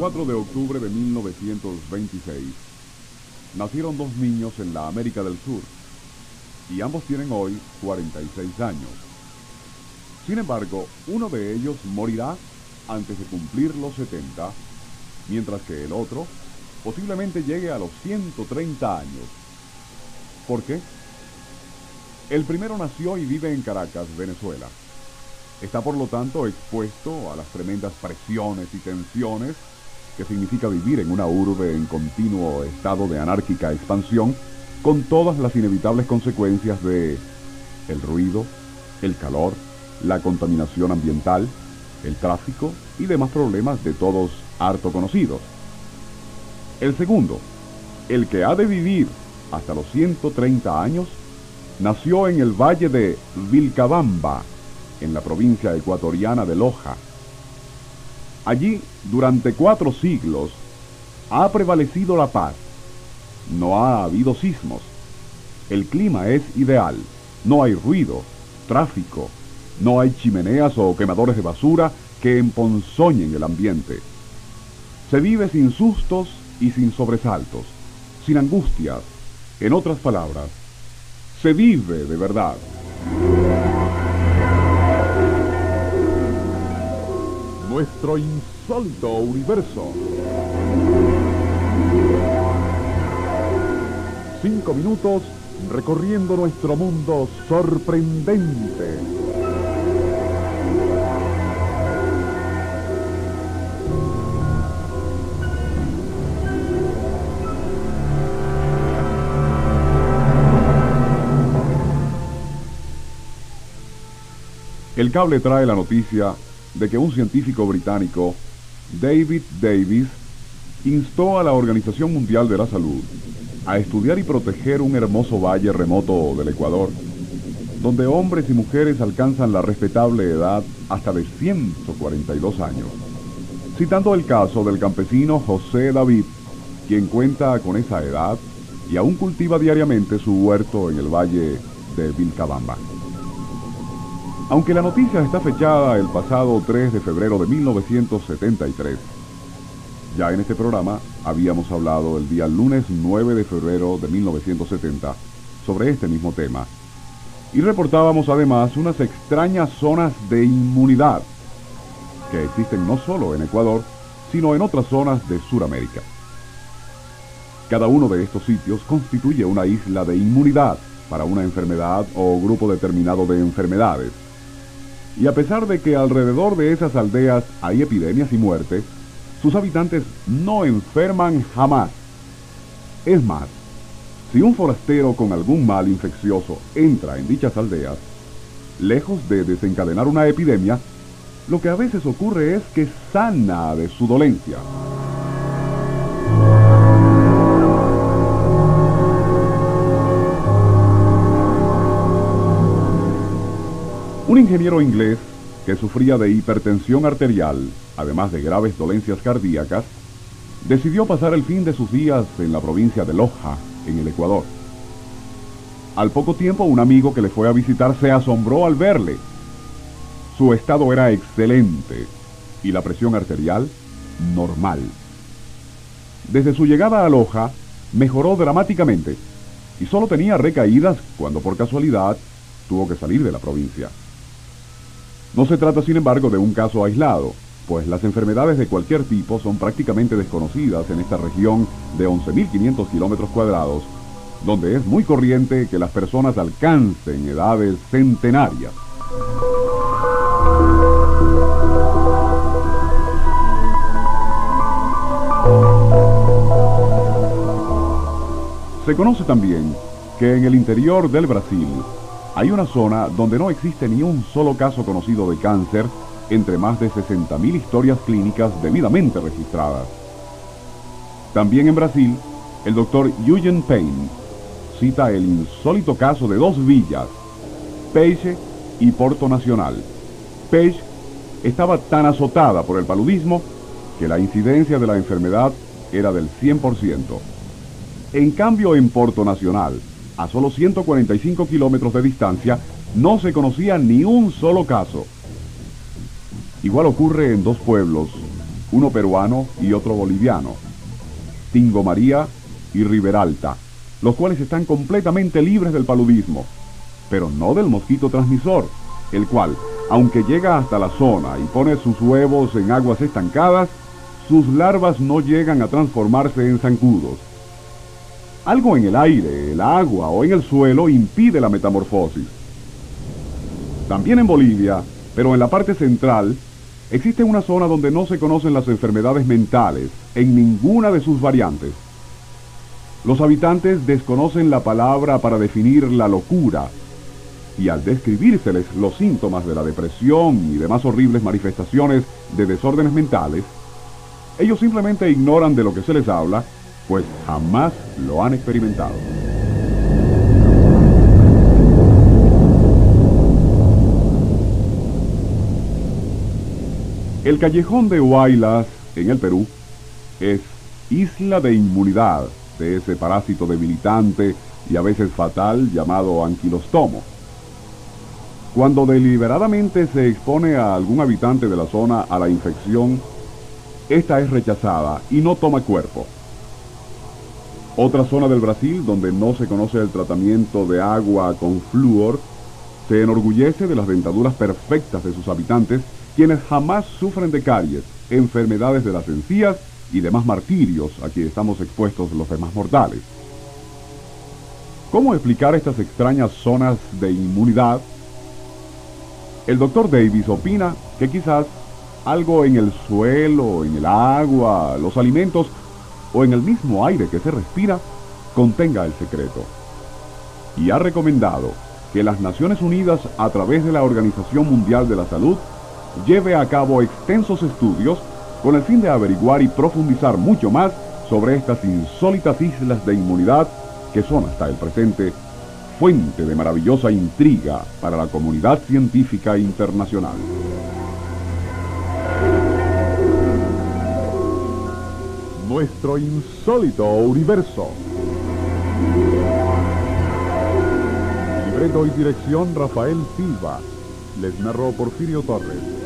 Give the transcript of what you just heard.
4 de octubre de 1926 nacieron dos niños en la América del Sur y ambos tienen hoy 46 años. Sin embargo, uno de ellos morirá antes de cumplir los 70, mientras que el otro posiblemente llegue a los 130 años. ¿Por qué? El primero nació y vive en Caracas, Venezuela. Está por lo tanto expuesto a las tremendas presiones y tensiones que significa vivir en una urbe en continuo estado de anárquica expansión, con todas las inevitables consecuencias de el ruido, el calor, la contaminación ambiental, el tráfico y demás problemas de todos harto conocidos. El segundo, el que ha de vivir hasta los 130 años, nació en el valle de Vilcabamba, en la provincia ecuatoriana de Loja. Allí, durante cuatro siglos, ha prevalecido la paz. No ha habido sismos. El clima es ideal. No hay ruido, tráfico, no hay chimeneas o quemadores de basura que emponzoñen el ambiente. Se vive sin sustos y sin sobresaltos, sin angustias. En otras palabras, se vive de verdad. Nuestro insólito universo. Cinco minutos recorriendo nuestro mundo sorprendente. El cable trae la noticia de que un científico británico, David Davis, instó a la Organización Mundial de la Salud a estudiar y proteger un hermoso valle remoto del Ecuador, donde hombres y mujeres alcanzan la respetable edad hasta de 142 años. Citando el caso del campesino José David, quien cuenta con esa edad y aún cultiva diariamente su huerto en el valle de Vilcabamba. Aunque la noticia está fechada el pasado 3 de febrero de 1973, ya en este programa habíamos hablado el día lunes 9 de febrero de 1970 sobre este mismo tema y reportábamos además unas extrañas zonas de inmunidad que existen no solo en Ecuador, sino en otras zonas de Sudamérica. Cada uno de estos sitios constituye una isla de inmunidad para una enfermedad o grupo determinado de enfermedades. Y a pesar de que alrededor de esas aldeas hay epidemias y muertes, sus habitantes no enferman jamás. Es más, si un forastero con algún mal infeccioso entra en dichas aldeas, lejos de desencadenar una epidemia, lo que a veces ocurre es que sana de su dolencia. Ingeniero inglés que sufría de hipertensión arterial, además de graves dolencias cardíacas, decidió pasar el fin de sus días en la provincia de Loja, en el Ecuador. Al poco tiempo, un amigo que le fue a visitar se asombró al verle. Su estado era excelente y la presión arterial normal. Desde su llegada a Loja, mejoró dramáticamente y solo tenía recaídas cuando por casualidad tuvo que salir de la provincia. No se trata, sin embargo, de un caso aislado, pues las enfermedades de cualquier tipo son prácticamente desconocidas en esta región de 11.500 kilómetros cuadrados, donde es muy corriente que las personas alcancen edades centenarias. Se conoce también que en el interior del Brasil hay una zona donde no existe ni un solo caso conocido de cáncer entre más de 60.000 historias clínicas debidamente registradas. También en Brasil, el doctor Eugene Payne cita el insólito caso de dos villas, Peixe y Porto Nacional. Peixe estaba tan azotada por el paludismo que la incidencia de la enfermedad era del 100%. En cambio, en Porto Nacional, a solo 145 kilómetros de distancia, no se conocía ni un solo caso. Igual ocurre en dos pueblos, uno peruano y otro boliviano, Tingo María y Riberalta, los cuales están completamente libres del paludismo, pero no del mosquito transmisor, el cual, aunque llega hasta la zona y pone sus huevos en aguas estancadas, sus larvas no llegan a transformarse en zancudos. Algo en el aire, el agua o en el suelo impide la metamorfosis. También en Bolivia, pero en la parte central, existe una zona donde no se conocen las enfermedades mentales en ninguna de sus variantes. Los habitantes desconocen la palabra para definir la locura y al describírseles los síntomas de la depresión y demás horribles manifestaciones de desórdenes mentales, ellos simplemente ignoran de lo que se les habla, pues jamás lo han experimentado. El callejón de Huaylas, en el Perú, es isla de inmunidad de ese parásito debilitante y a veces fatal llamado anquilostomo. Cuando deliberadamente se expone a algún habitante de la zona a la infección, esta es rechazada y no toma cuerpo. Otra zona del Brasil donde no se conoce el tratamiento de agua con flúor se enorgullece de las dentaduras perfectas de sus habitantes, quienes jamás sufren de caries, enfermedades de las encías y demás martirios a que estamos expuestos los demás mortales. ¿Cómo explicar estas extrañas zonas de inmunidad? El doctor Davis opina que quizás algo en el suelo, en el agua, los alimentos o en el mismo aire que se respira contenga el secreto. Y ha recomendado que las Naciones Unidas, a través de la Organización Mundial de la Salud, lleve a cabo extensos estudios con el fin de averiguar y profundizar mucho más sobre estas insólitas islas de inmunidad que son hasta el presente fuente de maravillosa intriga para la comunidad científica internacional. Nuestro insólito universo. Libreto y dirección Rafael Silva. Les narró Porfirio Torres.